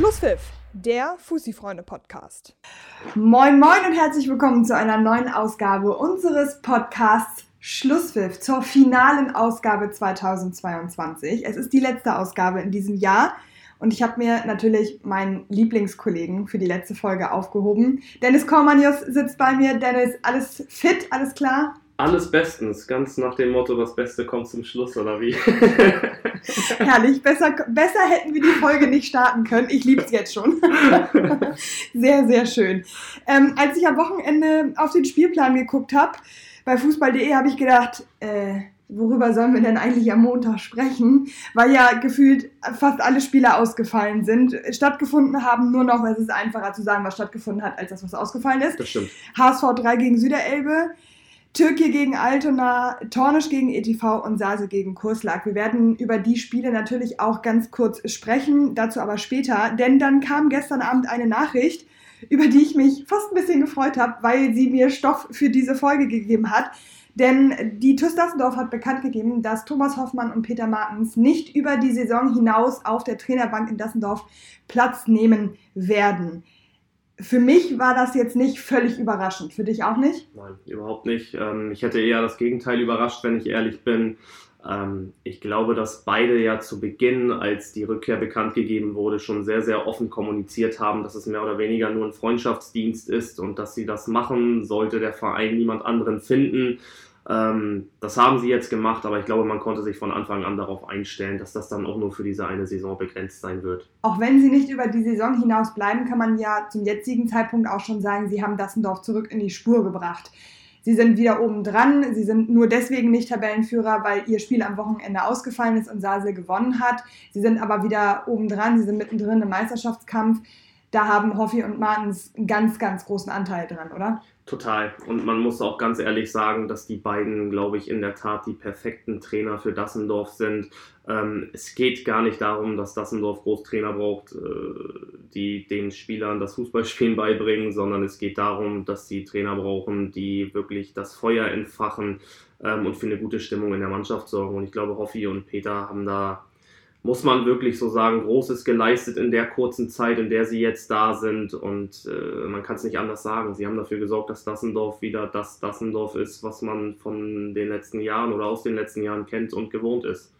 Schlusspfiff, der Fussi-Freunde-Podcast. Moin, moin und herzlich willkommen zu einer neuen Ausgabe unseres Podcasts Schlusspfiff zur finalen Ausgabe 2022. Es ist die letzte Ausgabe in diesem Jahr und ich habe mir natürlich meinen Lieblingskollegen für die letzte Folge aufgehoben. Dennis Kormanius sitzt bei mir. Dennis, alles fit, alles klar? Alles bestens, ganz nach dem Motto, das Beste kommt zum Schluss, oder wie? Herrlich, besser, besser hätten wir die Folge nicht starten können. Ich liebe es jetzt schon. sehr, sehr schön. Ähm, als ich am Wochenende auf den Spielplan geguckt habe, bei fußball.de habe ich gedacht, äh, worüber sollen wir denn eigentlich am Montag sprechen? Weil ja gefühlt fast alle Spiele ausgefallen sind. Stattgefunden haben nur noch, es ist einfacher zu sagen, was stattgefunden hat, als das, was ausgefallen ist. Das stimmt. HSV 3 gegen Süderelbe. Türkei gegen Altona, Tornisch gegen ETV und Sase gegen Kurslag. Wir werden über die Spiele natürlich auch ganz kurz sprechen, dazu aber später, denn dann kam gestern Abend eine Nachricht, über die ich mich fast ein bisschen gefreut habe, weil sie mir Stoff für diese Folge gegeben hat. Denn die TuS Dassendorf hat bekannt gegeben, dass Thomas Hoffmann und Peter Martens nicht über die Saison hinaus auf der Trainerbank in Dassendorf Platz nehmen werden. Für mich war das jetzt nicht völlig überraschend. Für dich auch nicht? Nein, überhaupt nicht. Ähm, ich hätte eher das Gegenteil überrascht, wenn ich ehrlich bin. Ähm, ich glaube, dass beide ja zu Beginn, als die Rückkehr bekannt gegeben wurde, schon sehr, sehr offen kommuniziert haben, dass es mehr oder weniger nur ein Freundschaftsdienst ist und dass sie das machen, sollte der Verein niemand anderen finden. Ähm, das haben sie jetzt gemacht, aber ich glaube, man konnte sich von Anfang an darauf einstellen, dass das dann auch nur für diese eine Saison begrenzt sein wird. Auch wenn sie nicht über die Saison hinaus bleiben, kann man ja zum jetzigen Zeitpunkt auch schon sagen, sie haben Dassendorf zurück in die Spur gebracht. Sie sind wieder oben dran. Sie sind nur deswegen nicht Tabellenführer, weil ihr Spiel am Wochenende ausgefallen ist und Sasel gewonnen hat. Sie sind aber wieder oben dran. Sie sind mittendrin im Meisterschaftskampf. Da haben Hoffi und Martens einen ganz, ganz großen Anteil dran, oder? Total. Und man muss auch ganz ehrlich sagen, dass die beiden, glaube ich, in der Tat die perfekten Trainer für Dassendorf sind. Ähm, es geht gar nicht darum, dass Dassendorf Großtrainer braucht, äh, die den Spielern das Fußballspielen beibringen, sondern es geht darum, dass sie Trainer brauchen, die wirklich das Feuer entfachen ähm, und für eine gute Stimmung in der Mannschaft sorgen. Und ich glaube, Hoffi und Peter haben da muss man wirklich so sagen, Großes geleistet in der kurzen Zeit, in der sie jetzt da sind. Und äh, man kann es nicht anders sagen. Sie haben dafür gesorgt, dass Dassendorf wieder das Dassendorf ist, was man von den letzten Jahren oder aus den letzten Jahren kennt und gewohnt ist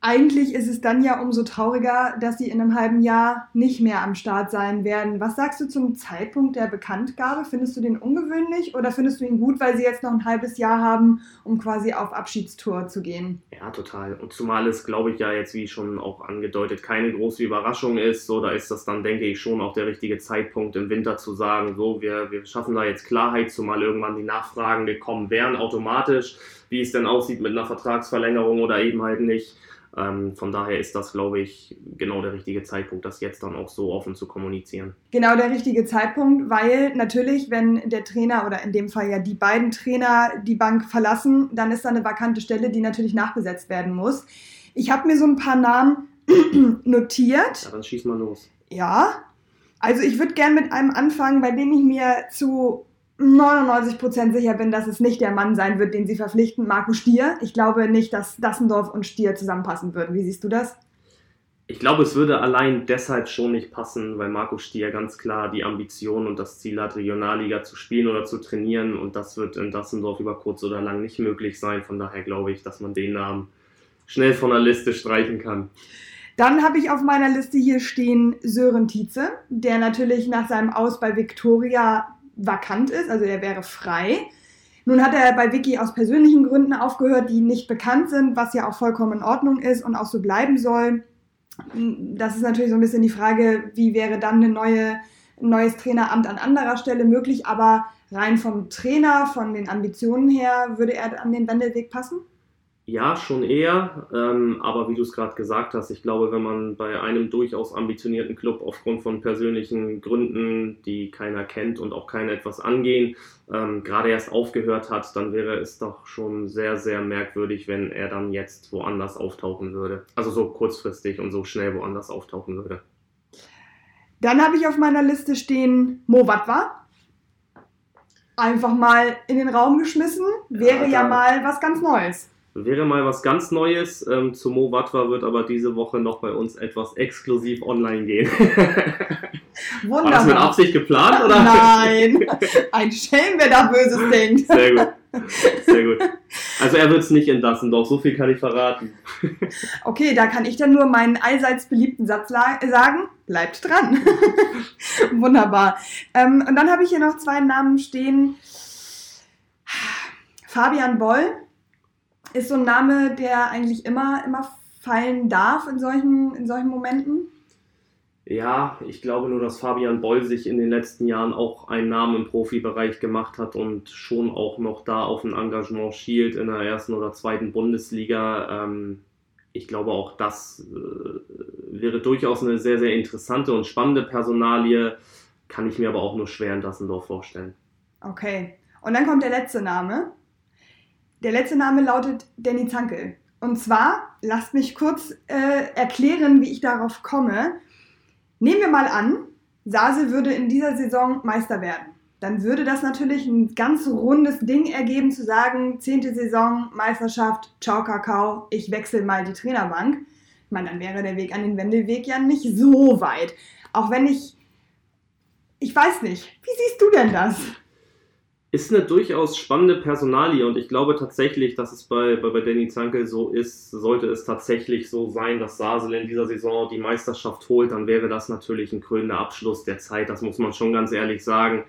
eigentlich ist es dann ja umso trauriger, dass sie in einem halben Jahr nicht mehr am Start sein werden. Was sagst du zum Zeitpunkt der Bekanntgabe? Findest du den ungewöhnlich oder findest du ihn gut, weil sie jetzt noch ein halbes Jahr haben, um quasi auf Abschiedstour zu gehen? Ja, total. Und zumal es, glaube ich, ja jetzt, wie schon auch angedeutet, keine große Überraschung ist. So, da ist das dann, denke ich, schon auch der richtige Zeitpunkt im Winter zu sagen, so, wir, wir schaffen da jetzt Klarheit, zumal irgendwann die Nachfragen gekommen wären, automatisch, wie es denn aussieht mit einer Vertragsverlängerung oder eben halt nicht. Ähm, von daher ist das, glaube ich, genau der richtige Zeitpunkt, das jetzt dann auch so offen zu kommunizieren. Genau der richtige Zeitpunkt, weil natürlich, wenn der Trainer oder in dem Fall ja die beiden Trainer die Bank verlassen, dann ist da eine vakante Stelle, die natürlich nachbesetzt werden muss. Ich habe mir so ein paar Namen notiert. Ja, dann schieß mal los. Ja, also ich würde gerne mit einem anfangen, bei dem ich mir zu 99% sicher bin, dass es nicht der Mann sein wird, den sie verpflichten, Marco Stier. Ich glaube nicht, dass Dassendorf und Stier zusammenpassen würden. Wie siehst du das? Ich glaube, es würde allein deshalb schon nicht passen, weil Marco Stier ganz klar die Ambition und das Ziel hat, Regionalliga zu spielen oder zu trainieren. Und das wird in Dassendorf über kurz oder lang nicht möglich sein. Von daher glaube ich, dass man den Namen schnell von der Liste streichen kann. Dann habe ich auf meiner Liste hier stehen Sören Tietze, der natürlich nach seinem Aus bei Viktoria vakant ist, also er wäre frei. Nun hat er bei Vicky aus persönlichen Gründen aufgehört, die nicht bekannt sind, was ja auch vollkommen in Ordnung ist und auch so bleiben soll. Das ist natürlich so ein bisschen die Frage, wie wäre dann eine neue, ein neues Traineramt an anderer Stelle möglich, aber rein vom Trainer, von den Ambitionen her, würde er an den Wendelweg passen? Ja, schon eher. Ähm, aber wie du es gerade gesagt hast, ich glaube, wenn man bei einem durchaus ambitionierten Club aufgrund von persönlichen Gründen, die keiner kennt und auch keiner etwas angehen, ähm, gerade erst aufgehört hat, dann wäre es doch schon sehr, sehr merkwürdig, wenn er dann jetzt woanders auftauchen würde. Also so kurzfristig und so schnell woanders auftauchen würde. Dann habe ich auf meiner Liste stehen Mo Watwa. Einfach mal in den Raum geschmissen. Wäre ja, ja mal was ganz Neues Wäre mal was ganz Neues. Ähm, zu Mo Watwa wird aber diese Woche noch bei uns etwas exklusiv online gehen. Wunderbar. War das mit Absicht geplant? Oder? Nein, ein Schelm, wer da Böses denkt. Sehr gut. Sehr gut. Also er wird es nicht entlassen, doch so viel kann ich verraten. Okay, da kann ich dann nur meinen allseits beliebten Satz sagen. Bleibt dran. Wunderbar. Ähm, und dann habe ich hier noch zwei Namen stehen. Fabian Boll ist so ein Name, der eigentlich immer, immer fallen darf in solchen, in solchen Momenten. Ja, ich glaube nur, dass Fabian Boll sich in den letzten Jahren auch einen Namen im Profibereich gemacht hat und schon auch noch da auf ein Engagement schielt in der ersten oder zweiten Bundesliga. Ähm, ich glaube, auch das äh, wäre durchaus eine sehr, sehr interessante und spannende Personalie. Kann ich mir aber auch nur schwer in Dassendorf vorstellen. Okay. Und dann kommt der letzte Name. Der letzte Name lautet Danny Zankel. Und zwar, lasst mich kurz äh, erklären, wie ich darauf komme. Nehmen wir mal an, Sase würde in dieser Saison Meister werden. Dann würde das natürlich ein ganz rundes Ding ergeben, zu sagen, zehnte Saison, Meisterschaft, ciao Kakao, ich wechsle mal die Trainerbank. Ich meine, dann wäre der Weg an den Wendelweg ja nicht so weit. Auch wenn ich, ich weiß nicht, wie siehst du denn das? Ist eine durchaus spannende Personalie und ich glaube tatsächlich, dass es bei, bei, bei Danny Zankel so ist, sollte es tatsächlich so sein, dass Sasel in dieser Saison die Meisterschaft holt, dann wäre das natürlich ein krönender Abschluss der Zeit, das muss man schon ganz ehrlich sagen.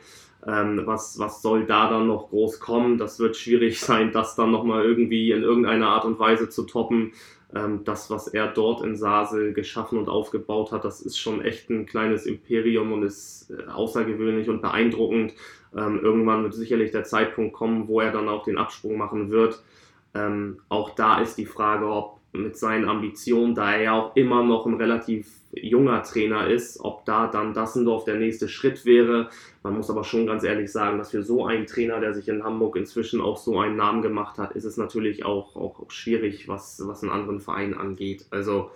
Ähm, was, was soll da dann noch groß kommen? Das wird schwierig sein, das dann nochmal irgendwie in irgendeiner Art und Weise zu toppen. Ähm, das, was er dort in Sasel geschaffen und aufgebaut hat, das ist schon echt ein kleines Imperium und ist äh, außergewöhnlich und beeindruckend. Ähm, irgendwann wird sicherlich der Zeitpunkt kommen, wo er dann auch den Absprung machen wird. Ähm, auch da ist die Frage, ob mit seinen Ambitionen, da er ja auch immer noch ein relativ junger Trainer ist, ob da dann Dassendorf der nächste Schritt wäre. Man muss aber schon ganz ehrlich sagen, dass für so einen Trainer, der sich in Hamburg inzwischen auch so einen Namen gemacht hat, ist es natürlich auch, auch schwierig, was, was einen anderen Verein angeht. Also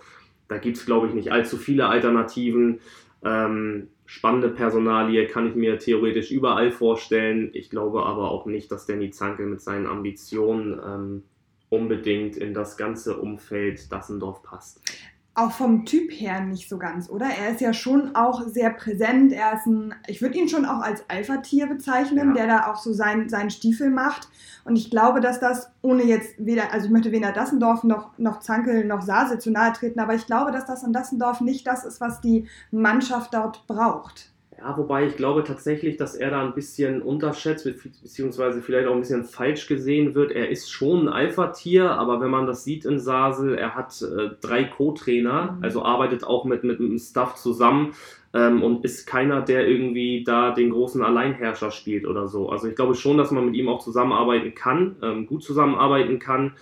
da gibt es, glaube ich, nicht allzu viele Alternativen. Ähm, spannende Personalie kann ich mir theoretisch überall vorstellen. Ich glaube aber auch nicht, dass Danny Zanke mit seinen Ambitionen ähm, unbedingt in das ganze Umfeld Dassendorf passt. Auch vom Typ her nicht so ganz, oder? Er ist ja schon auch sehr präsent. Er ist ein, ich würde ihn schon auch als Alpha-Tier bezeichnen, ja. der da auch so sein, seinen Stiefel macht. Und ich glaube, dass das, ohne jetzt weder, also ich möchte weder Dassendorf noch, noch Zankel noch Sase zu nahe treten, aber ich glaube, dass das in Dassendorf nicht das ist, was die Mannschaft dort braucht. Ja, wobei ich glaube tatsächlich, dass er da ein bisschen unterschätzt, beziehungsweise vielleicht auch ein bisschen falsch gesehen wird. Er ist schon ein Alpha-Tier, aber wenn man das sieht in Sasel, er hat äh, drei Co-Trainer, mhm. also arbeitet auch mit, mit dem Staff zusammen ähm, und ist keiner, der irgendwie da den großen Alleinherrscher spielt oder so. Also ich glaube schon, dass man mit ihm auch zusammenarbeiten kann, ähm, gut zusammenarbeiten kann.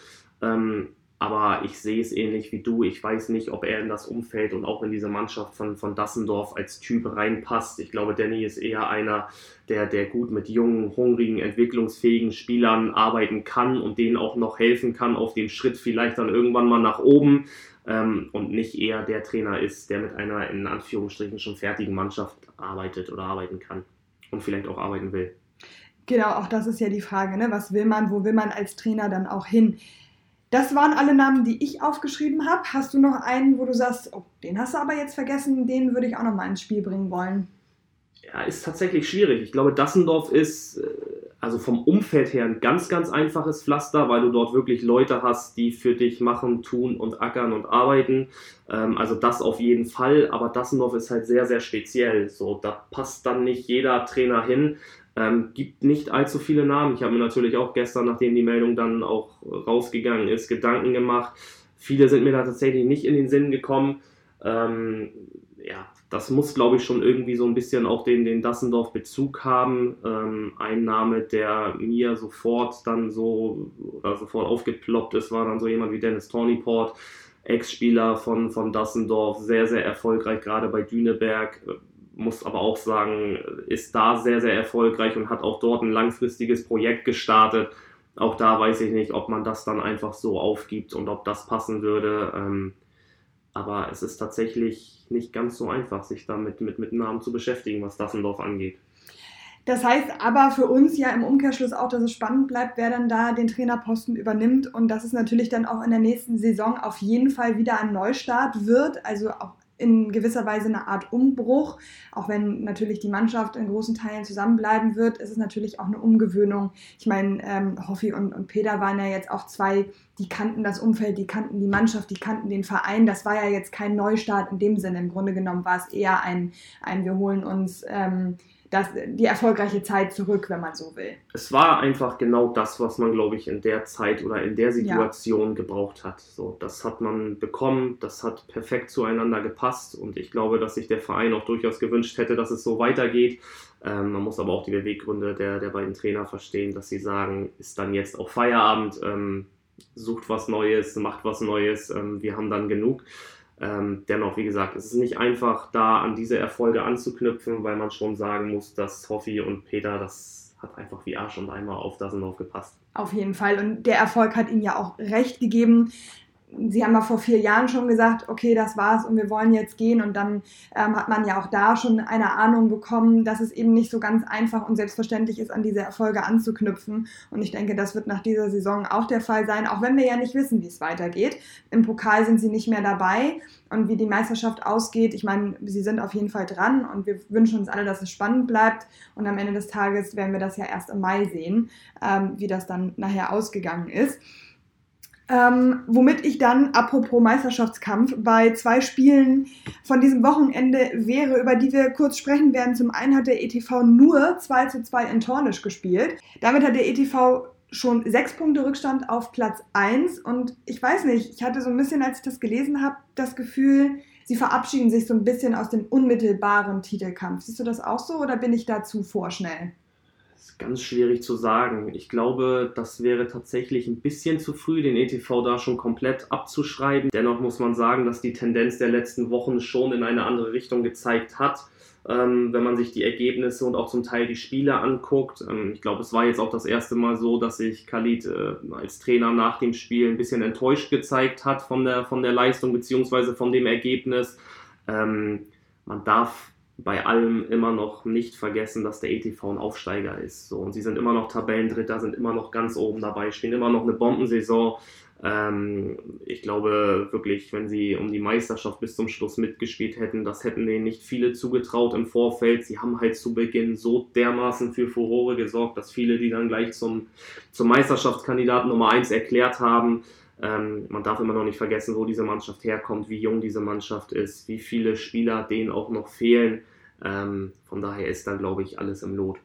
Ähm, aber ich sehe es ähnlich wie du. Ich weiß nicht, ob er in das Umfeld und auch in diese Mannschaft von, von Dassendorf als Typ reinpasst. Ich glaube, Danny ist eher einer, der, der gut mit jungen, hungrigen, entwicklungsfähigen Spielern arbeiten kann und denen auch noch helfen kann auf dem Schritt vielleicht dann irgendwann mal nach oben. Ähm, und nicht eher der Trainer ist, der mit einer in Anführungsstrichen schon fertigen Mannschaft arbeitet oder arbeiten kann und vielleicht auch arbeiten will. Genau, auch das ist ja die Frage, ne? was will man, wo will man als Trainer dann auch hin? Das waren alle Namen, die ich aufgeschrieben habe. Hast du noch einen, wo du sagst, oh, den hast du aber jetzt vergessen, den würde ich auch noch mal ins Spiel bringen wollen? Ja, ist tatsächlich schwierig. Ich glaube, Dassendorf ist äh, also vom Umfeld her ein ganz, ganz einfaches Pflaster, weil du dort wirklich Leute hast, die für dich machen, tun und ackern und arbeiten. Ähm, also das auf jeden Fall, aber Dassendorf ist halt sehr, sehr speziell. So, da passt dann nicht jeder Trainer hin. Ähm, gibt nicht allzu viele Namen. Ich habe mir natürlich auch gestern, nachdem die Meldung dann auch rausgegangen ist, Gedanken gemacht. Viele sind mir da tatsächlich nicht in den Sinn gekommen. Ähm, ja, das muss, glaube ich, schon irgendwie so ein bisschen auch den, den Dassendorf-Bezug haben. Ähm, ein Name, der mir sofort dann so oder sofort aufgeploppt ist, war dann so jemand wie Dennis Tornyport, Ex-Spieler von, von Dassendorf, sehr, sehr erfolgreich, gerade bei Düneberg muss aber auch sagen, ist da sehr, sehr erfolgreich und hat auch dort ein langfristiges Projekt gestartet. Auch da weiß ich nicht, ob man das dann einfach so aufgibt und ob das passen würde. Ähm, aber es ist tatsächlich nicht ganz so einfach, sich damit mit, mit Namen zu beschäftigen, was Dassendorf angeht. Das heißt aber für uns ja im Umkehrschluss auch, dass es spannend bleibt, wer dann da den Trainerposten übernimmt und dass es natürlich dann auch in der nächsten Saison auf jeden Fall wieder ein Neustart wird, also auch in gewisser Weise eine Art Umbruch. Auch wenn natürlich die Mannschaft in großen Teilen zusammenbleiben wird, ist es natürlich auch eine Umgewöhnung. Ich meine, ähm, Hoffi und, und Peter waren ja jetzt auch zwei, die kannten das Umfeld, die kannten die Mannschaft, die kannten den Verein. Das war ja jetzt kein Neustart in dem Sinne. Im Grunde genommen war es eher ein, ein wir holen uns. Ähm, das, die erfolgreiche Zeit zurück, wenn man so will. Es war einfach genau das, was man, glaube ich, in der Zeit oder in der Situation ja. gebraucht hat. So, das hat man bekommen, das hat perfekt zueinander gepasst und ich glaube, dass sich der Verein auch durchaus gewünscht hätte, dass es so weitergeht. Ähm, man muss aber auch die Beweggründe der, der beiden Trainer verstehen, dass sie sagen, ist dann jetzt auch Feierabend, ähm, sucht was Neues, macht was Neues, ähm, wir haben dann genug. Ähm, dennoch, wie gesagt, es ist nicht einfach, da an diese Erfolge anzuknüpfen, weil man schon sagen muss, dass Hoffi und Peter, das hat einfach wie Arsch und Eimer auf Dasenlauf gepasst. Auf jeden Fall. Und der Erfolg hat ihnen ja auch recht gegeben. Sie haben ja vor vier Jahren schon gesagt, okay, das war's und wir wollen jetzt gehen. Und dann ähm, hat man ja auch da schon eine Ahnung bekommen, dass es eben nicht so ganz einfach und selbstverständlich ist, an diese Erfolge anzuknüpfen. Und ich denke, das wird nach dieser Saison auch der Fall sein, auch wenn wir ja nicht wissen, wie es weitergeht. Im Pokal sind sie nicht mehr dabei. Und wie die Meisterschaft ausgeht, ich meine, sie sind auf jeden Fall dran und wir wünschen uns alle, dass es spannend bleibt. Und am Ende des Tages werden wir das ja erst im Mai sehen, ähm, wie das dann nachher ausgegangen ist. Ähm, womit ich dann, apropos Meisterschaftskampf, bei zwei Spielen von diesem Wochenende wäre, über die wir kurz sprechen werden. Zum einen hat der ETV nur 2 zu 2 in Tornisch gespielt. Damit hat der ETV schon sechs Punkte Rückstand auf Platz 1. Und ich weiß nicht, ich hatte so ein bisschen, als ich das gelesen habe, das Gefühl, sie verabschieden sich so ein bisschen aus dem unmittelbaren Titelkampf. Siehst du das auch so oder bin ich da zu vorschnell? Ganz schwierig zu sagen. Ich glaube, das wäre tatsächlich ein bisschen zu früh, den ETV da schon komplett abzuschreiben. Dennoch muss man sagen, dass die Tendenz der letzten Wochen schon in eine andere Richtung gezeigt hat. Ähm, wenn man sich die Ergebnisse und auch zum Teil die Spiele anguckt. Ähm, ich glaube, es war jetzt auch das erste Mal so, dass sich Khalid äh, als Trainer nach dem Spiel ein bisschen enttäuscht gezeigt hat von der, von der Leistung bzw. von dem Ergebnis. Ähm, man darf bei allem immer noch nicht vergessen, dass der ETV ein Aufsteiger ist. So, und sie sind immer noch Tabellendritter, sind immer noch ganz oben dabei, spielen immer noch eine Bombensaison. Ähm, ich glaube wirklich, wenn sie um die Meisterschaft bis zum Schluss mitgespielt hätten, das hätten denen nicht viele zugetraut im Vorfeld. Sie haben halt zu Beginn so dermaßen für Furore gesorgt, dass viele die dann gleich zum, zum Meisterschaftskandidaten Nummer 1 erklärt haben. Ähm, man darf immer noch nicht vergessen, wo diese Mannschaft herkommt, wie jung diese Mannschaft ist, wie viele Spieler denen auch noch fehlen. Ähm, von daher ist da, glaube ich, alles im Lot.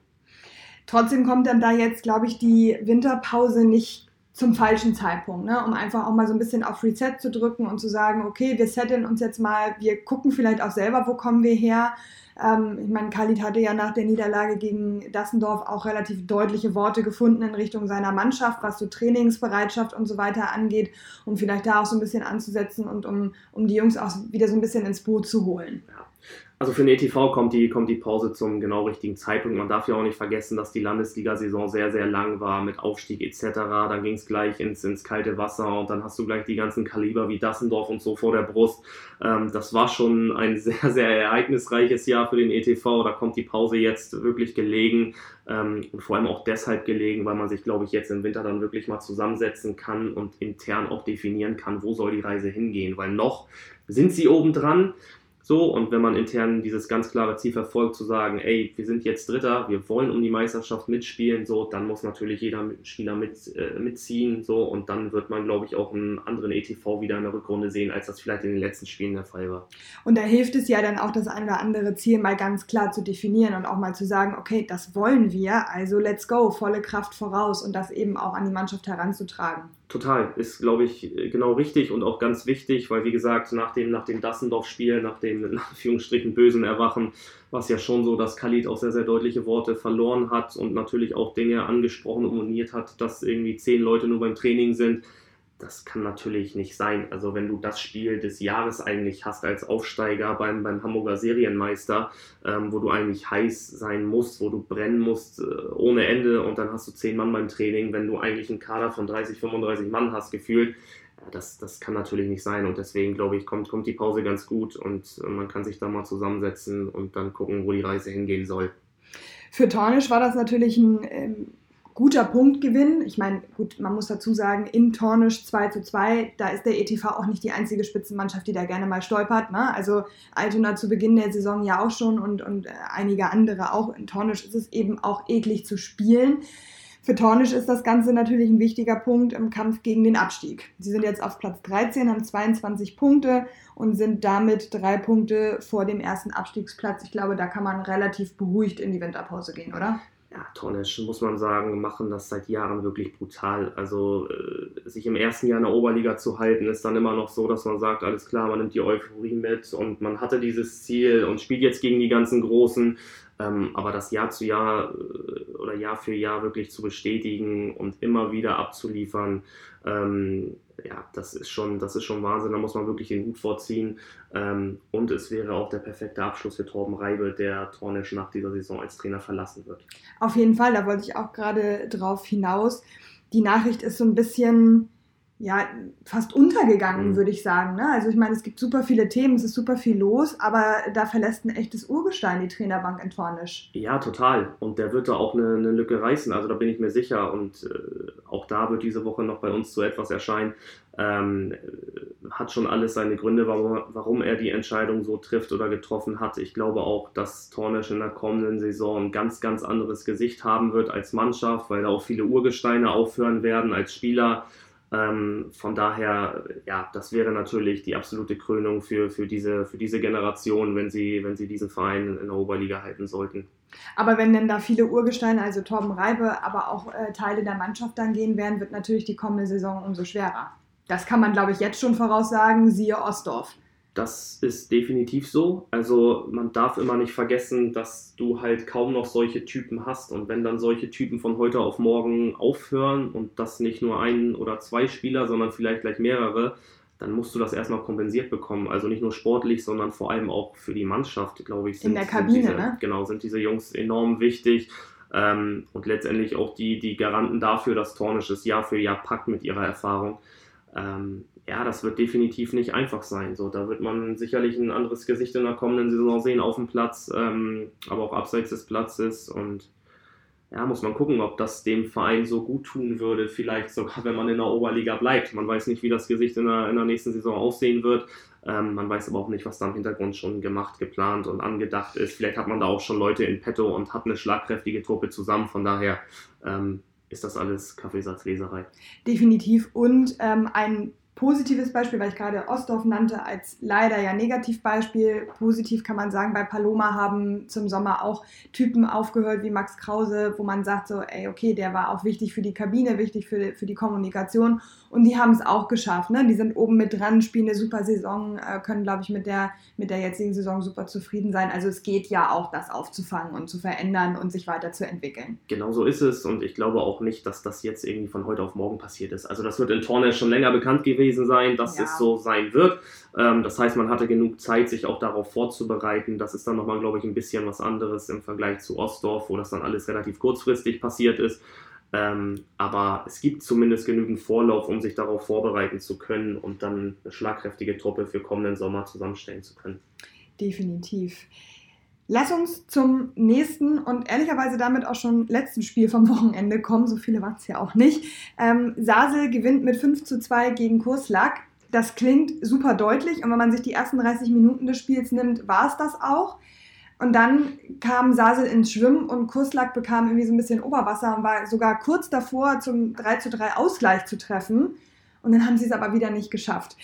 Trotzdem kommt dann da jetzt, glaube ich, die Winterpause nicht zum falschen Zeitpunkt, ne? um einfach auch mal so ein bisschen auf Reset zu drücken und zu sagen, okay, wir setteln uns jetzt mal, wir gucken vielleicht auch selber, wo kommen wir her. Ähm, ich meine, Khalid hatte ja nach der Niederlage gegen Dassendorf auch relativ deutliche Worte gefunden in Richtung seiner Mannschaft, was so Trainingsbereitschaft und so weiter angeht, um vielleicht da auch so ein bisschen anzusetzen und um, um die Jungs auch wieder so ein bisschen ins Boot zu holen. Ja. Also für den ETV kommt die, kommt die Pause zum genau richtigen Zeitpunkt. Man darf ja auch nicht vergessen, dass die Landesliga-Saison sehr, sehr lang war mit Aufstieg etc. Dann ging es gleich ins, ins kalte Wasser und dann hast du gleich die ganzen Kaliber wie Dassendorf und so vor der Brust. Ähm, das war schon ein sehr, sehr ereignisreiches Jahr für den ETV. Da kommt die Pause jetzt wirklich gelegen ähm, und vor allem auch deshalb gelegen, weil man sich, glaube ich, jetzt im Winter dann wirklich mal zusammensetzen kann und intern auch definieren kann, wo soll die Reise hingehen. Weil noch sind sie oben dran. So, und wenn man intern dieses ganz klare Ziel verfolgt, zu sagen, ey, wir sind jetzt Dritter, wir wollen um die Meisterschaft mitspielen, so, dann muss natürlich jeder Spieler mit, äh, mitziehen, so, und dann wird man, glaube ich, auch einen anderen ETV wieder in der Rückrunde sehen, als das vielleicht in den letzten Spielen der Fall war. Und da hilft es ja dann auch, das ein oder andere Ziel mal ganz klar zu definieren und auch mal zu sagen, okay, das wollen wir, also let's go, volle Kraft voraus und das eben auch an die Mannschaft heranzutragen. Total, ist, glaube ich, genau richtig und auch ganz wichtig, weil, wie gesagt, nach dem, nach dem Dassendorf-Spiel, nach dem, in Anführungsstrichen, bösen Erwachen, war es ja schon so, dass Khalid auch sehr, sehr deutliche Worte verloren hat und natürlich auch Dinge angesprochen und moniert hat, dass irgendwie zehn Leute nur beim Training sind das kann natürlich nicht sein. Also wenn du das Spiel des Jahres eigentlich hast als Aufsteiger beim, beim Hamburger Serienmeister, ähm, wo du eigentlich heiß sein musst, wo du brennen musst äh, ohne Ende und dann hast du zehn Mann beim Training, wenn du eigentlich einen Kader von 30, 35 Mann hast gefühlt, ja, das, das kann natürlich nicht sein und deswegen glaube ich, kommt, kommt die Pause ganz gut und äh, man kann sich da mal zusammensetzen und dann gucken, wo die Reise hingehen soll. Für Tornisch war das natürlich ein ähm, guter Punktgewinn. Ich meine, gut, man muss dazu sagen, in Tornisch 2 zu 2, da ist der ETV auch nicht die einzige Spitzenmannschaft, die da gerne mal stolpert. Ne? Also Altona zu Beginn der Saison ja auch schon und, und äh, einige andere auch. In Tornisch ist es eben auch eklig zu spielen. Für Tornisch ist das Ganze natürlich ein wichtiger Punkt im Kampf gegen den Abstieg. Sie sind jetzt auf Platz 13, haben 22 Punkte und sind damit drei Punkte vor dem ersten Abstiegsplatz. Ich glaube, da kann man relativ beruhigt in die Winterpause gehen, oder? Ja, Tornesch, muss man sagen, machen das seit Jahren wirklich brutal. Also äh, sich im ersten Jahr in der Oberliga zu halten, ist dann immer noch so, dass man sagt, alles klar, man nimmt die Euphorie mit und man hatte dieses Ziel und spielt jetzt gegen die ganzen Großen. Ähm, aber das Jahr zu Jahr äh, oder Jahr für Jahr wirklich zu bestätigen und immer wieder abzuliefern, ähm, ja, das ist schon, das ist schon Wahnsinn. Da muss man wirklich den Hut vorziehen. Ähm, und es wäre auch der perfekte Abschluss für Torben Reibe, der Tornisch nach dieser Saison als Trainer verlassen wird. Auf jeden Fall, da wollte ich auch gerade drauf hinaus. Die Nachricht ist so ein bisschen ja, fast untergegangen, mhm. würde ich sagen. Ne? Also ich meine, es gibt super viele Themen, es ist super viel los, aber da verlässt ein echtes Urgestein die Trainerbank in Tornisch. Ja, total. Und der wird da auch eine, eine Lücke reißen, also da bin ich mir sicher. Und äh, auch da wird diese Woche noch bei uns so etwas erscheinen. Ähm, hat schon alles seine Gründe, warum, warum er die Entscheidung so trifft oder getroffen hat. Ich glaube auch, dass Tornisch in der kommenden Saison ein ganz, ganz anderes Gesicht haben wird als Mannschaft, weil da auch viele Urgesteine aufhören werden als Spieler ähm, von daher, ja, das wäre natürlich die absolute Krönung für, für, diese, für diese Generation, wenn sie, wenn sie diesen Verein in der Oberliga halten sollten. Aber wenn denn da viele Urgesteine, also Torben Reibe, aber auch äh, Teile der Mannschaft dann gehen werden, wird natürlich die kommende Saison umso schwerer. Das kann man, glaube ich, jetzt schon voraussagen, siehe Ostdorf. Das ist definitiv so. Also man darf immer nicht vergessen, dass du halt kaum noch solche Typen hast. Und wenn dann solche Typen von heute auf morgen aufhören und das nicht nur ein oder zwei Spieler, sondern vielleicht gleich mehrere, dann musst du das erstmal kompensiert bekommen. Also nicht nur sportlich, sondern vor allem auch für die Mannschaft, glaube ich. Sind, In der Kabine, diese, ne? Genau, sind diese Jungs enorm wichtig. Ähm, und letztendlich auch die, die Garanten dafür, dass Tornisch es Jahr für Jahr packt mit ihrer Erfahrung. Ähm, ja, das wird definitiv nicht einfach sein. So, da wird man sicherlich ein anderes Gesicht in der kommenden Saison sehen auf dem Platz, ähm, aber auch abseits des Platzes. Und ja, muss man gucken, ob das dem Verein so gut tun würde, vielleicht sogar, wenn man in der Oberliga bleibt. Man weiß nicht, wie das Gesicht in der, in der nächsten Saison aussehen wird. Ähm, man weiß aber auch nicht, was da im Hintergrund schon gemacht, geplant und angedacht ist. Vielleicht hat man da auch schon Leute in petto und hat eine schlagkräftige Truppe zusammen. Von daher ähm, ist das alles Kaffeesatzleserei. Definitiv. Und ähm, ein positives Beispiel, weil ich gerade Ostdorf nannte, als leider ja Negativbeispiel. Positiv kann man sagen, bei Paloma haben zum Sommer auch Typen aufgehört wie Max Krause, wo man sagt so, ey, okay, der war auch wichtig für die Kabine, wichtig für, für die Kommunikation und die haben es auch geschafft. Ne? Die sind oben mit dran, spielen eine super Saison, äh, können, glaube ich, mit der, mit der jetzigen Saison super zufrieden sein. Also es geht ja auch, das aufzufangen und zu verändern und sich weiterzuentwickeln. Genau so ist es und ich glaube auch nicht, dass das jetzt irgendwie von heute auf morgen passiert ist. Also das wird in Torne schon länger bekannt gewesen gewesen sein, dass ja. es so sein wird. Ähm, das heißt, man hatte genug Zeit, sich auch darauf vorzubereiten. Das ist dann nochmal, glaube ich, ein bisschen was anderes im Vergleich zu Ostdorf, wo das dann alles relativ kurzfristig passiert ist. Ähm, aber es gibt zumindest genügend Vorlauf, um sich darauf vorbereiten zu können und dann eine schlagkräftige Truppe für kommenden Sommer zusammenstellen zu können. Definitiv. Lass uns zum nächsten und ehrlicherweise damit auch schon letzten Spiel vom Wochenende kommen. So viele waren es ja auch nicht. Ähm, Sasel gewinnt mit 5 zu 2 gegen Kurslack. Das klingt super deutlich und wenn man sich die ersten 30 Minuten des Spiels nimmt, war es das auch. Und dann kam Sasel ins Schwimmen und Kurslack bekam irgendwie so ein bisschen Oberwasser und war sogar kurz davor, zum 3 zu 3 Ausgleich zu treffen. Und dann haben sie es aber wieder nicht geschafft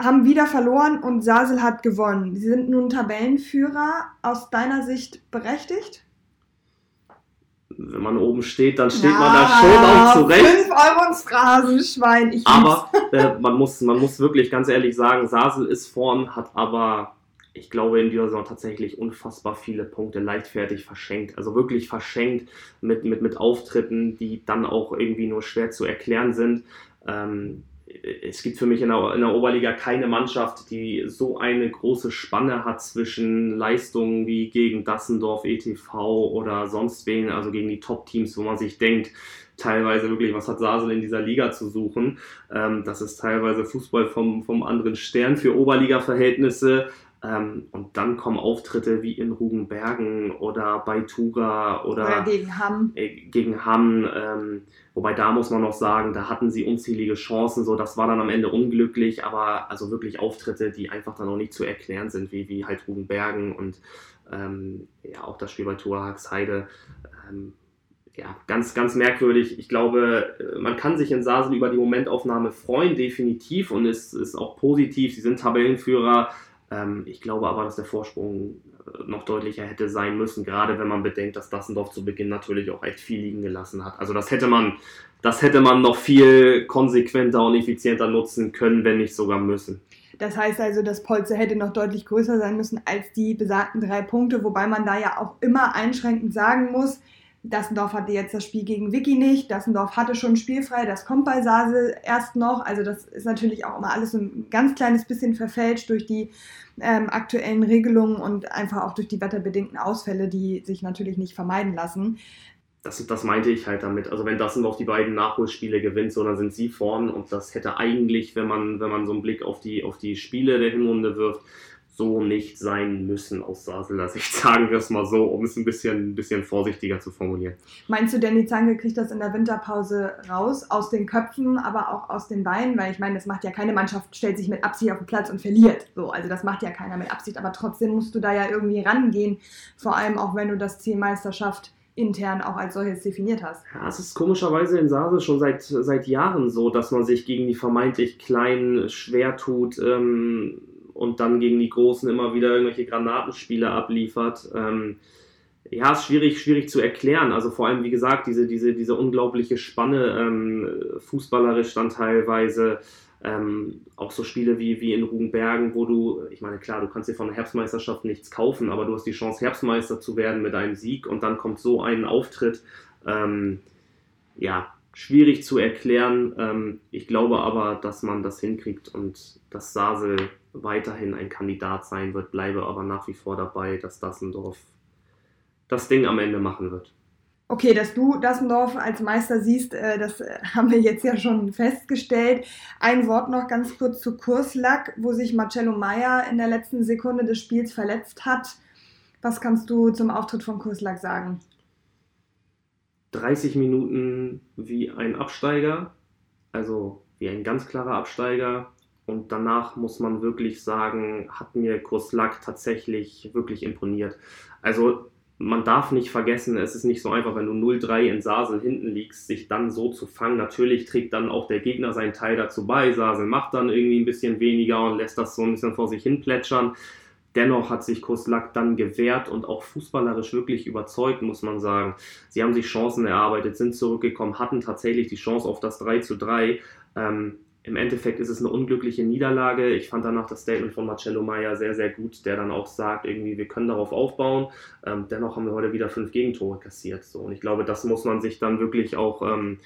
haben wieder verloren und Sasel hat gewonnen. Sie sind nun Tabellenführer. Aus deiner Sicht berechtigt? Wenn man oben steht, dann steht ja, man da schon auch zurecht. 5 Euro ins Phrasenschwein. Ich aber äh, man, muss, man muss wirklich ganz ehrlich sagen, Sasel ist vorn, hat aber, ich glaube, in dieser Saison tatsächlich unfassbar viele Punkte leichtfertig verschenkt. Also wirklich verschenkt mit, mit, mit Auftritten, die dann auch irgendwie nur schwer zu erklären sind. Ähm, es gibt für mich in der, in der, Oberliga keine Mannschaft, die so eine große Spanne hat zwischen Leistungen wie gegen Dassendorf, ETV oder sonst wen, also gegen die Top-Teams, wo man sich denkt, teilweise wirklich, was hat Sasel in dieser Liga zu suchen? Ähm, das ist teilweise Fußball vom, vom anderen Stern für Oberliga-Verhältnisse. Ähm, und dann kommen Auftritte wie in Rugenbergen oder bei Tura oder, oder gegen Hamm. Äh, gegen Hamm. Ähm, wobei da muss man noch sagen, da hatten sie unzählige Chancen. So, das war dann am Ende unglücklich, aber also wirklich Auftritte, die einfach dann auch nicht zu erklären sind, wie, wie halt Rugenbergen und ähm, ja auch das Spiel bei Tura Haxheide. Ähm, ja, ganz, ganz merkwürdig. Ich glaube, äh, man kann sich in Sasel über die Momentaufnahme freuen, definitiv, und es ist auch positiv. Sie sind Tabellenführer. Ähm, ich glaube aber, dass der Vorsprung äh, noch deutlicher hätte sein müssen, gerade wenn man bedenkt, dass Dassendorf zu Beginn natürlich auch echt viel liegen gelassen hat. Also das hätte man, das hätte man noch viel konsequenter und effizienter nutzen können, wenn nicht sogar müssen. Das heißt also, das Polster hätte noch deutlich größer sein müssen als die besagten drei Punkte, wobei man da ja auch immer einschränkend sagen muss, Dassendorf hatte jetzt das Spiel gegen Vicky nicht. Dassendorf hatte schon spielfrei. Das kommt bei Sasel erst noch. Also das ist natürlich auch immer alles ein ganz kleines bisschen verfälscht durch die ähm, aktuellen Regelungen und einfach auch durch die wetterbedingten Ausfälle, die sich natürlich nicht vermeiden lassen. Das, das meinte ich halt damit. Also wenn Dassendorf die beiden Nachholspiele gewinnt, so dann sind sie vorn und das hätte eigentlich, wenn man, wenn man so einen Blick auf die, auf die Spiele der Hinrunde wirft, so nicht sein müssen aus Saseler Sicht, sagen wir es mal so, um es ein bisschen, ein bisschen vorsichtiger zu formulieren. Meinst du, Danny Zange kriegt das in der Winterpause raus, aus den Köpfen, aber auch aus den Beinen? Weil ich meine, das macht ja keine Mannschaft, stellt sich mit Absicht auf den Platz und verliert. So, also das macht ja keiner mit Absicht, aber trotzdem musst du da ja irgendwie rangehen, vor allem auch wenn du das Ziel Meisterschaft intern auch als solches definiert hast. Ja, es ist komischerweise in Sase schon seit, seit Jahren so, dass man sich gegen die vermeintlich Kleinen schwer tut. Ähm und dann gegen die Großen immer wieder irgendwelche Granatenspiele abliefert. Ähm, ja, ist schwierig, schwierig zu erklären. Also vor allem, wie gesagt, diese, diese, diese unglaubliche Spanne ähm, fußballerisch dann teilweise. Ähm, auch so Spiele wie, wie in Rugenbergen, wo du, ich meine, klar, du kannst dir von der Herbstmeisterschaft nichts kaufen, aber du hast die Chance, Herbstmeister zu werden mit einem Sieg und dann kommt so ein Auftritt. Ähm, ja, schwierig zu erklären. Ähm, ich glaube aber, dass man das hinkriegt und dass Sasel weiterhin ein Kandidat sein wird, bleibe aber nach wie vor dabei, dass Dassendorf das Ding am Ende machen wird. Okay, dass du Dassendorf als Meister siehst, äh, das äh, haben wir jetzt ja schon festgestellt. Ein Wort noch ganz kurz zu Kurslack, wo sich Marcello Meyer in der letzten Sekunde des Spiels verletzt hat. Was kannst du zum Auftritt von Kurslack sagen? 30 Minuten wie ein Absteiger, also wie ein ganz klarer Absteiger. Und danach muss man wirklich sagen, hat mir Kurslack tatsächlich wirklich imponiert. Also man darf nicht vergessen, es ist nicht so einfach, wenn du 0-3 in Sasel hinten liegst, sich dann so zu fangen. Natürlich trägt dann auch der Gegner seinen Teil dazu bei. Sasel macht dann irgendwie ein bisschen weniger und lässt das so ein bisschen vor sich hin plätschern. Dennoch hat sich Kuslak dann gewehrt und auch fußballerisch wirklich überzeugt, muss man sagen. Sie haben sich Chancen erarbeitet, sind zurückgekommen, hatten tatsächlich die Chance auf das 3 zu 3. Ähm, Im Endeffekt ist es eine unglückliche Niederlage. Ich fand danach das Statement von Marcello Meyer sehr, sehr gut, der dann auch sagt, irgendwie, wir können darauf aufbauen. Ähm, dennoch haben wir heute wieder fünf Gegentore kassiert. So. Und ich glaube, das muss man sich dann wirklich auch ähm,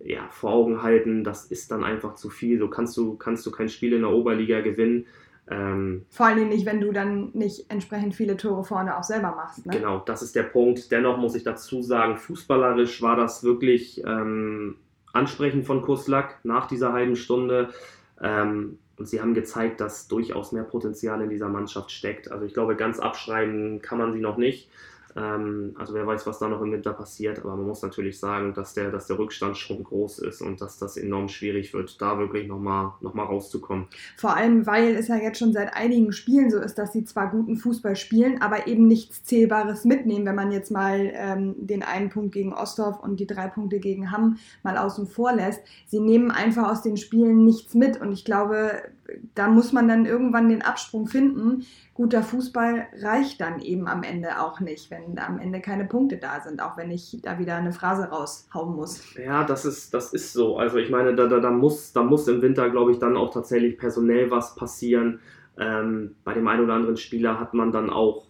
ja, vor Augen halten. Das ist dann einfach zu viel. So kannst du, kannst du kein Spiel in der Oberliga gewinnen. Ähm, Vor allem nicht, wenn du dann nicht entsprechend viele Tore vorne auch selber machst. Ne? Genau, das ist der Punkt. Dennoch muss ich dazu sagen, fußballerisch war das wirklich ähm, ansprechend von Kuslak nach dieser halben Stunde. Ähm, und sie haben gezeigt, dass durchaus mehr Potenzial in dieser Mannschaft steckt. Also ich glaube, ganz abschreiben kann man sie noch nicht. Ähm, also wer weiß, was da noch im Winter passiert, aber man muss natürlich sagen, dass der, dass der Rückstand schon groß ist und dass das enorm schwierig wird, da wirklich nochmal noch mal rauszukommen. Vor allem, weil es ja jetzt schon seit einigen Spielen so ist, dass sie zwar guten Fußball spielen, aber eben nichts Zählbares mitnehmen, wenn man jetzt mal ähm, den einen Punkt gegen Ostdorf und die drei Punkte gegen Hamm mal außen vor lässt. Sie nehmen einfach aus den Spielen nichts mit und ich glaube, da muss man dann irgendwann den Absprung finden. Guter Fußball reicht dann eben am Ende auch nicht, wenn am Ende keine Punkte da sind, auch wenn ich da wieder eine Phrase raushauen muss. Ja, das ist, das ist so. Also ich meine, da, da, da, muss, da muss im Winter, glaube ich, dann auch tatsächlich personell was passieren. Ähm, bei dem einen oder anderen Spieler hat man dann auch,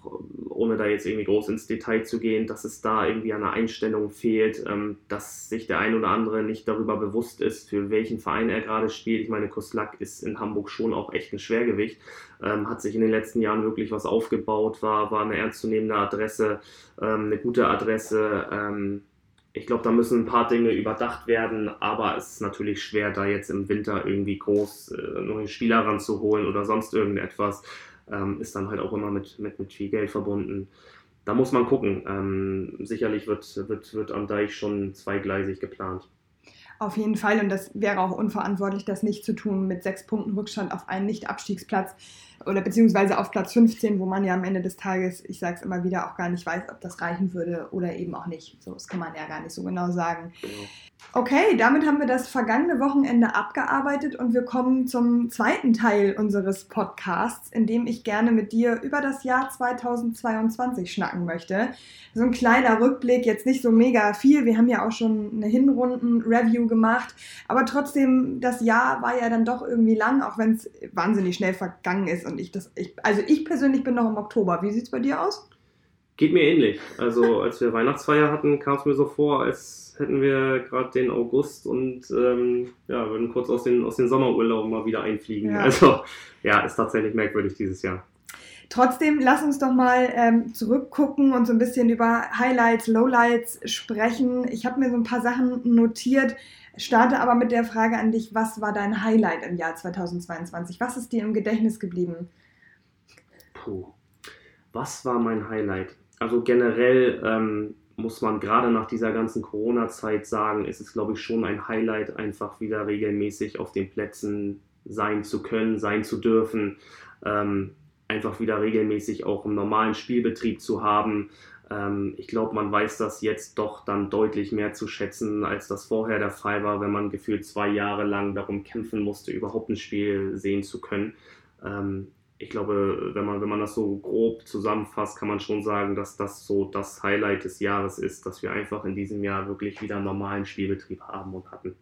ohne da jetzt irgendwie groß ins Detail zu gehen, dass es da irgendwie an der Einstellung fehlt, ähm, dass sich der ein oder andere nicht darüber bewusst ist, für welchen Verein er gerade spielt. Ich meine, Koslak ist in Hamburg schon auch echt ein Schwergewicht, ähm, hat sich in den letzten Jahren wirklich was aufgebaut, war, war eine ernstzunehmende Adresse, ähm, eine gute Adresse ähm, ich glaube, da müssen ein paar Dinge überdacht werden, aber es ist natürlich schwer, da jetzt im Winter irgendwie groß äh, neue Spieler ranzuholen oder sonst irgendetwas. ähm, ist dann halt auch immer mit, mit, mit viel Geld verbunden. Da muss man gucken. Ähm, sicherlich wird, wird, wird am Deich schon zweigleisig geplant. Auf jeden Fall. Und das wäre auch unverantwortlich, das nicht zu tun mit sechs Punkten Rückstand auf einen Nicht-Abstiegsplatz oder beziehungsweise auf Platz 15, wo man ja am Ende des Tages, ich sage es immer wieder, auch gar nicht weiß, ob das reichen würde oder eben auch nicht. So, das kann man ja gar nicht so genau sagen. Genau. Okay, damit haben wir das vergangene Wochenende abgearbeitet und wir kommen zum zweiten Teil unseres Podcasts, in dem ich gerne mit dir über das Jahr 2022 schnacken möchte. So ein kleiner Rückblick, jetzt nicht so mega viel. Wir haben ja auch schon eine Hinrunden-Review gemacht, aber trotzdem, das Jahr war ja dann doch irgendwie lang, auch wenn es wahnsinnig schnell vergangen ist und ich das, ich, also ich persönlich bin noch im Oktober. Wie sieht es bei dir aus? Geht mir ähnlich. Also als wir Weihnachtsfeier hatten, kam es mir so vor, als hätten wir gerade den August und ähm, ja, würden kurz aus den, aus den Sommerurlauben mal wieder einfliegen. Ja. Also ja, ist tatsächlich merkwürdig dieses Jahr. Trotzdem, lass uns doch mal ähm, zurückgucken und so ein bisschen über Highlights, Lowlights sprechen. Ich habe mir so ein paar Sachen notiert, starte aber mit der Frage an dich, was war dein Highlight im Jahr 2022? Was ist dir im Gedächtnis geblieben? Puh. Was war mein Highlight? Also generell ähm, muss man gerade nach dieser ganzen Corona-Zeit sagen, ist es, glaube ich, schon ein Highlight, einfach wieder regelmäßig auf den Plätzen sein zu können, sein zu dürfen, ähm, einfach wieder regelmäßig auch im normalen Spielbetrieb zu haben. Ähm, ich glaube, man weiß das jetzt doch dann deutlich mehr zu schätzen, als das vorher der Fall war, wenn man gefühlt zwei Jahre lang darum kämpfen musste, überhaupt ein Spiel sehen zu können. Ähm, ich glaube, wenn man, wenn man das so grob zusammenfasst, kann man schon sagen, dass das so das Highlight des Jahres ist, dass wir einfach in diesem Jahr wirklich wieder normalen Spielbetrieb haben und hatten.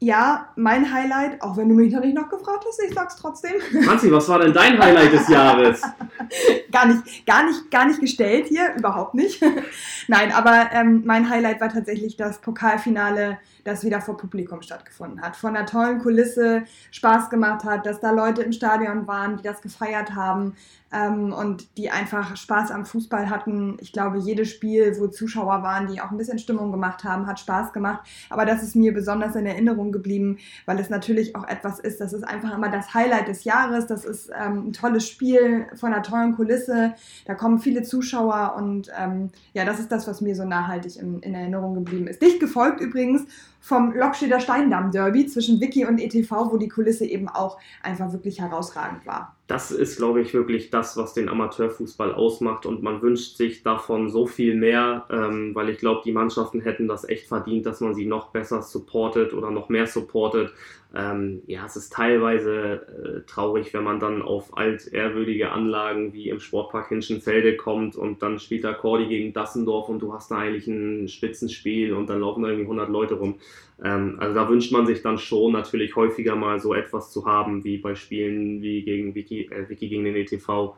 Ja, mein Highlight, auch wenn du mich noch nicht noch gefragt hast, ich sag's trotzdem. Franzi, was war denn dein Highlight des Jahres? gar nicht, gar nicht, gar nicht gestellt hier, überhaupt nicht. Nein, aber ähm, mein Highlight war tatsächlich das Pokalfinale das wieder vor Publikum stattgefunden hat. Von einer tollen Kulisse Spaß gemacht hat, dass da Leute im Stadion waren, die das gefeiert haben ähm, und die einfach Spaß am Fußball hatten. Ich glaube, jedes Spiel, wo Zuschauer waren, die auch ein bisschen Stimmung gemacht haben, hat Spaß gemacht. Aber das ist mir besonders in Erinnerung geblieben, weil es natürlich auch etwas ist, das ist einfach immer das Highlight des Jahres. Das ist ähm, ein tolles Spiel von einer tollen Kulisse. Da kommen viele Zuschauer und ähm, ja, das ist das, was mir so nachhaltig in, in Erinnerung geblieben ist. Dicht gefolgt übrigens vom Loksteder Steindamm Derby zwischen Wiki und ETV, wo die Kulisse eben auch einfach wirklich herausragend war das ist, glaube ich, wirklich das, was den Amateurfußball ausmacht und man wünscht sich davon so viel mehr, ähm, weil ich glaube, die Mannschaften hätten das echt verdient, dass man sie noch besser supportet oder noch mehr supportet. Ähm, ja, es ist teilweise äh, traurig, wenn man dann auf altehrwürdige Anlagen wie im Sportpark Hinschenfelde kommt und dann spielt da Cordy gegen Dassendorf und du hast da eigentlich ein Spitzenspiel und dann laufen da irgendwie 100 Leute rum. Ähm, also da wünscht man sich dann schon natürlich häufiger mal so etwas zu haben, wie bei Spielen wie gegen Wiki, äh, Wiki gegen den ETV.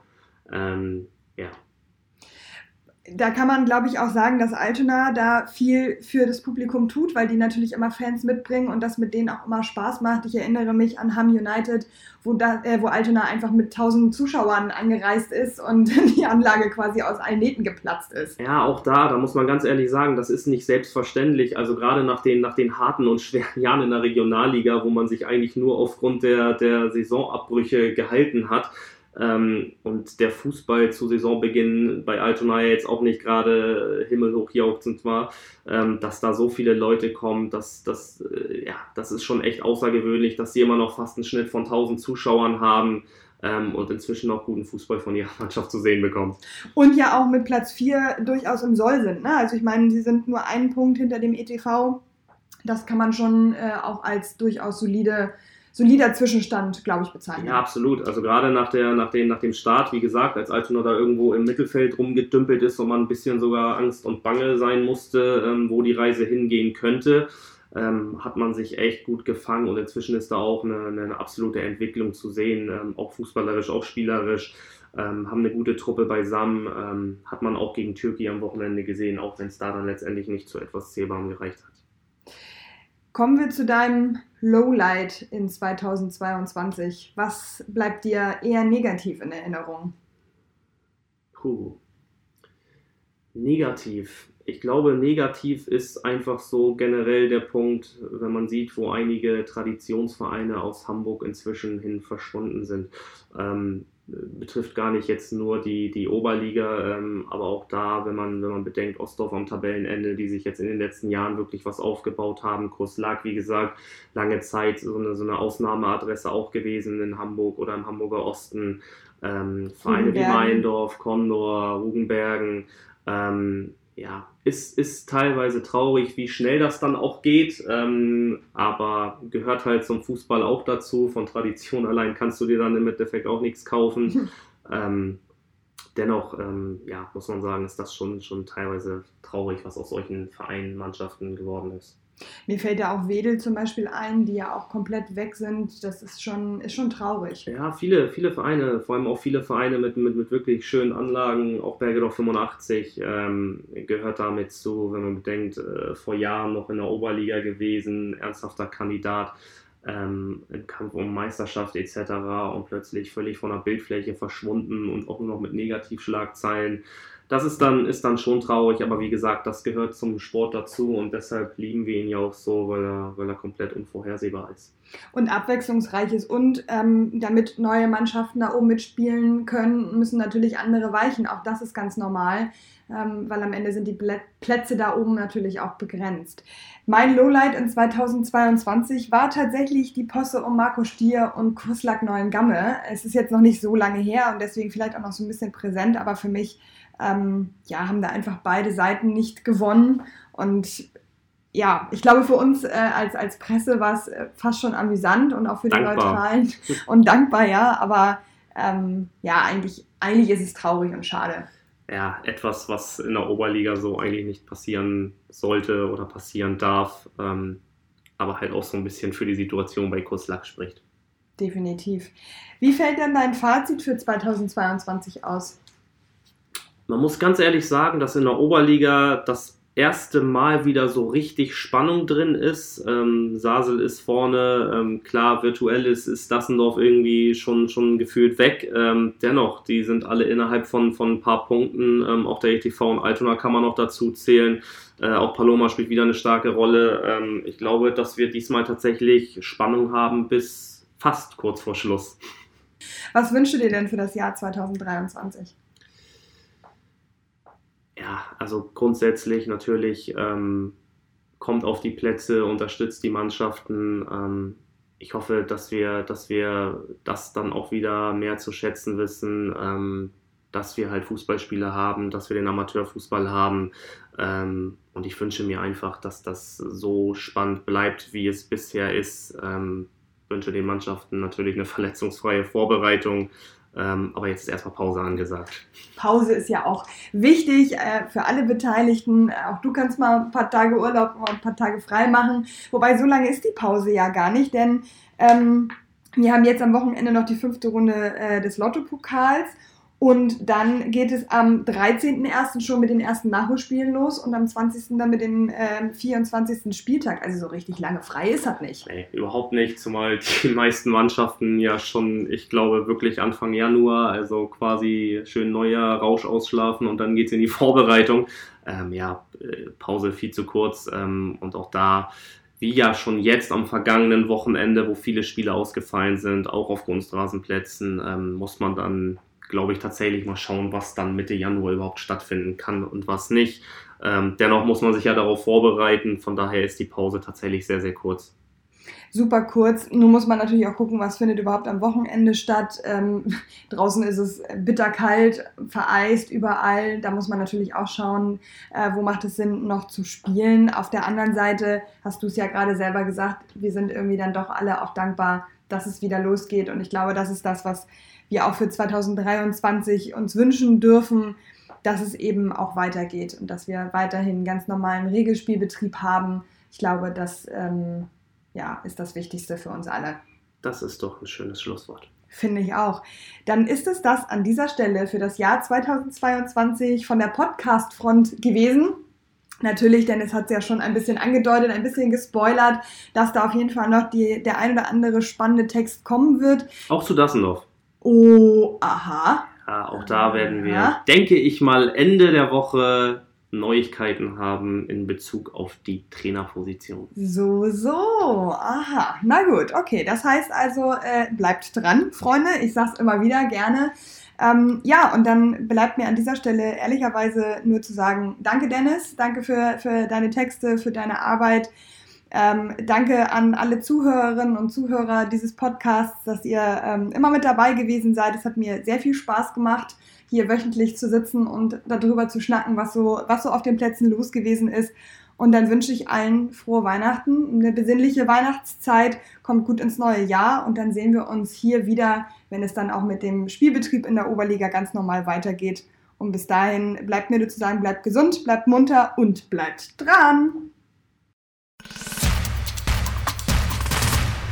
Ähm, ja. Da kann man, glaube ich, auch sagen, dass Altona da viel für das Publikum tut, weil die natürlich immer Fans mitbringen und das mit denen auch immer Spaß macht. Ich erinnere mich an Ham United, wo, da, äh, wo Altona einfach mit 1000 Zuschauern angereist ist und die Anlage quasi aus allen Nähten geplatzt ist. Ja, auch da, da muss man ganz ehrlich sagen, das ist nicht selbstverständlich. Also gerade nach den, nach den harten und schweren Jahren in der Regionalliga, wo man sich eigentlich nur aufgrund der, der Saisonabbrüche gehalten hat, ähm, und der Fußball zu Saisonbeginn bei Altona jetzt auch nicht gerade himmelhoch jauchzend war, ähm, dass da so viele Leute kommen, dass das, äh, ja, das ist schon echt außergewöhnlich, dass sie immer noch fast einen Schnitt von 1000 Zuschauern haben. Ähm, und inzwischen auch guten Fußball von ihrer Mannschaft zu sehen bekommt. Und ja auch mit Platz 4 durchaus im Soll sind. Ne? Also ich meine, sie sind nur einen Punkt hinter dem ETV. Das kann man schon äh, auch als durchaus solide solider Zwischenstand, glaube ich, bezeichnen. Ja, absolut. Also gerade nach, der, nach, dem, nach dem Start, wie gesagt, als Altona da irgendwo im Mittelfeld rumgedümpelt ist und man ein bisschen sogar Angst und Bange sein musste, ähm, wo die Reise hingehen könnte, ähm, hat man sich echt gut gefangen und inzwischen ist da auch eine, eine absolute Entwicklung zu sehen, ähm, auch fußballerisch, auch spielerisch. Ähm, haben eine gute Truppe beisammen, ähm, hat man auch gegen Türkei am Wochenende gesehen, auch wenn es da dann letztendlich nicht zu etwas Zählbarem gereicht hat. Kommen wir zu deinem Lowlight in 2022. Was bleibt dir eher negativ in Erinnerung? Puh. Negativ. Ich glaube, negativ ist einfach so generell der Punkt, wenn man sieht, wo einige Traditionsvereine aus Hamburg inzwischen hin verschwunden sind. Ähm, betrifft gar nicht jetzt nur die, die Oberliga, ähm, aber auch da, wenn man, wenn man bedenkt, Ostdorf am Tabellenende, die sich jetzt in den letzten Jahren wirklich was aufgebaut haben. Kurs lag, wie gesagt, lange Zeit so eine, so eine Ausnahmeadresse auch gewesen in Hamburg oder im Hamburger Osten. Ähm, Vereine wie Meindorf, Condor, Rugenbergen. Ähm, ja, ist, ist teilweise traurig, wie schnell das dann auch geht, ähm, aber gehört halt zum Fußball auch dazu. Von Tradition allein kannst du dir dann im Endeffekt auch nichts kaufen. ähm, dennoch, ähm, ja, muss man sagen, ist das schon, schon teilweise traurig, was aus solchen Vereinen, Mannschaften geworden ist. Mir fällt ja auch Wedel zum Beispiel ein, die ja auch komplett weg sind. Das ist schon, ist schon traurig. Ja, viele, viele Vereine, vor allem auch viele Vereine mit, mit, mit wirklich schönen Anlagen. Auch Bergedorf 85 ähm, gehört damit zu, wenn man bedenkt, äh, vor Jahren noch in der Oberliga gewesen, ernsthafter Kandidat ähm, im Kampf um Meisterschaft etc. und plötzlich völlig von der Bildfläche verschwunden und auch nur noch mit Negativschlagzeilen das ist dann, ist dann schon traurig, aber wie gesagt, das gehört zum Sport dazu und deshalb lieben wir ihn ja auch so, weil er, weil er komplett unvorhersehbar ist. Und abwechslungsreich ist und ähm, damit neue Mannschaften da oben mitspielen können, müssen natürlich andere weichen. Auch das ist ganz normal, ähm, weil am Ende sind die Plätze da oben natürlich auch begrenzt. Mein Lowlight in 2022 war tatsächlich die Posse um Marco Stier und Kuslak Neuengamme. Es ist jetzt noch nicht so lange her und deswegen vielleicht auch noch so ein bisschen präsent, aber für mich ähm, ja, haben da einfach beide Seiten nicht gewonnen. Und ja, ich glaube, für uns äh, als, als Presse war es äh, fast schon amüsant und auch für dankbar. die Neutralen und dankbar, ja. Aber ähm, ja, eigentlich, eigentlich ist es traurig und schade. Ja, etwas, was in der Oberliga so eigentlich nicht passieren sollte oder passieren darf, ähm, aber halt auch so ein bisschen für die Situation bei Kuslak spricht. Definitiv. Wie fällt denn dein Fazit für 2022 aus? Man muss ganz ehrlich sagen, dass in der Oberliga das erste Mal wieder so richtig Spannung drin ist. Ähm, Sasel ist vorne, ähm, klar, virtuell ist, ist Dassendorf irgendwie schon, schon gefühlt weg. Ähm, dennoch, die sind alle innerhalb von, von ein paar Punkten. Ähm, auch der ETV und Altona kann man noch dazu zählen. Äh, auch Paloma spielt wieder eine starke Rolle. Ähm, ich glaube, dass wir diesmal tatsächlich Spannung haben bis fast kurz vor Schluss. Was wünschst du dir denn für das Jahr 2023? Ja, also grundsätzlich natürlich ähm, kommt auf die Plätze, unterstützt die Mannschaften. Ähm, ich hoffe, dass wir, dass wir das dann auch wieder mehr zu schätzen wissen, ähm, dass wir halt Fußballspiele haben, dass wir den Amateurfußball haben. Ähm, und ich wünsche mir einfach, dass das so spannend bleibt, wie es bisher ist. Ähm, wünsche den Mannschaften natürlich eine verletzungsfreie Vorbereitung ähm, aber jetzt ist erstmal Pause angesagt. Pause ist ja auch wichtig äh, für alle Beteiligten. Auch du kannst mal ein paar Tage Urlaub, mal ein paar Tage frei machen. Wobei so lange ist die Pause ja gar nicht, denn ähm, wir haben jetzt am Wochenende noch die fünfte Runde äh, des Lotto-Pokals und dann geht es am 13.01. schon mit den ersten Nachholspielen los und am 20. dann mit dem äh, 24. Spieltag. Also so richtig lange frei ist das nicht. Nee, überhaupt nicht, zumal die meisten Mannschaften ja schon, ich glaube, wirklich Anfang Januar, also quasi schön neuer Rausch ausschlafen und dann geht es in die Vorbereitung. Ähm, ja, äh, Pause viel zu kurz ähm, und auch da wie ja schon jetzt am vergangenen Wochenende, wo viele Spiele ausgefallen sind, auch auf Kunstrasenplätzen, ähm, muss man dann glaube ich, tatsächlich mal schauen, was dann Mitte Januar überhaupt stattfinden kann und was nicht. Ähm, dennoch muss man sich ja darauf vorbereiten, von daher ist die Pause tatsächlich sehr, sehr kurz. Super kurz. Nun muss man natürlich auch gucken, was findet überhaupt am Wochenende statt. Ähm, draußen ist es bitterkalt, vereist überall. Da muss man natürlich auch schauen, äh, wo macht es Sinn, noch zu spielen. Auf der anderen Seite hast du es ja gerade selber gesagt, wir sind irgendwie dann doch alle auch dankbar, dass es wieder losgeht. Und ich glaube, das ist das, was wir auch für 2023 uns wünschen dürfen, dass es eben auch weitergeht und dass wir weiterhin einen ganz normalen Regelspielbetrieb haben. Ich glaube, das ähm, ja, ist das Wichtigste für uns alle. Das ist doch ein schönes Schlusswort. Finde ich auch. Dann ist es das an dieser Stelle für das Jahr 2022 von der Podcast-Front gewesen. Natürlich, denn es hat ja schon ein bisschen angedeutet, ein bisschen gespoilert, dass da auf jeden Fall noch die, der ein oder andere spannende Text kommen wird. Auch zu Dassendorf. Oh, aha. Ja, auch da werden wir, ja. denke ich mal, Ende der Woche Neuigkeiten haben in Bezug auf die Trainerposition. So, so. Aha. Na gut, okay. Das heißt also, äh, bleibt dran, Freunde. Ich sag's immer wieder gerne. Ähm, ja, und dann bleibt mir an dieser Stelle ehrlicherweise nur zu sagen, danke Dennis, danke für, für deine Texte, für deine Arbeit. Ähm, danke an alle Zuhörerinnen und Zuhörer dieses Podcasts, dass ihr ähm, immer mit dabei gewesen seid. Es hat mir sehr viel Spaß gemacht, hier wöchentlich zu sitzen und darüber zu schnacken, was so, was so auf den Plätzen los gewesen ist. Und dann wünsche ich allen frohe Weihnachten, eine besinnliche Weihnachtszeit, kommt gut ins neue Jahr und dann sehen wir uns hier wieder, wenn es dann auch mit dem Spielbetrieb in der Oberliga ganz normal weitergeht. Und bis dahin bleibt mir nur zu sagen, bleibt gesund, bleibt munter und bleibt dran.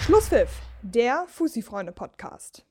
Schlusspfiff, der Fussi-Freunde-Podcast.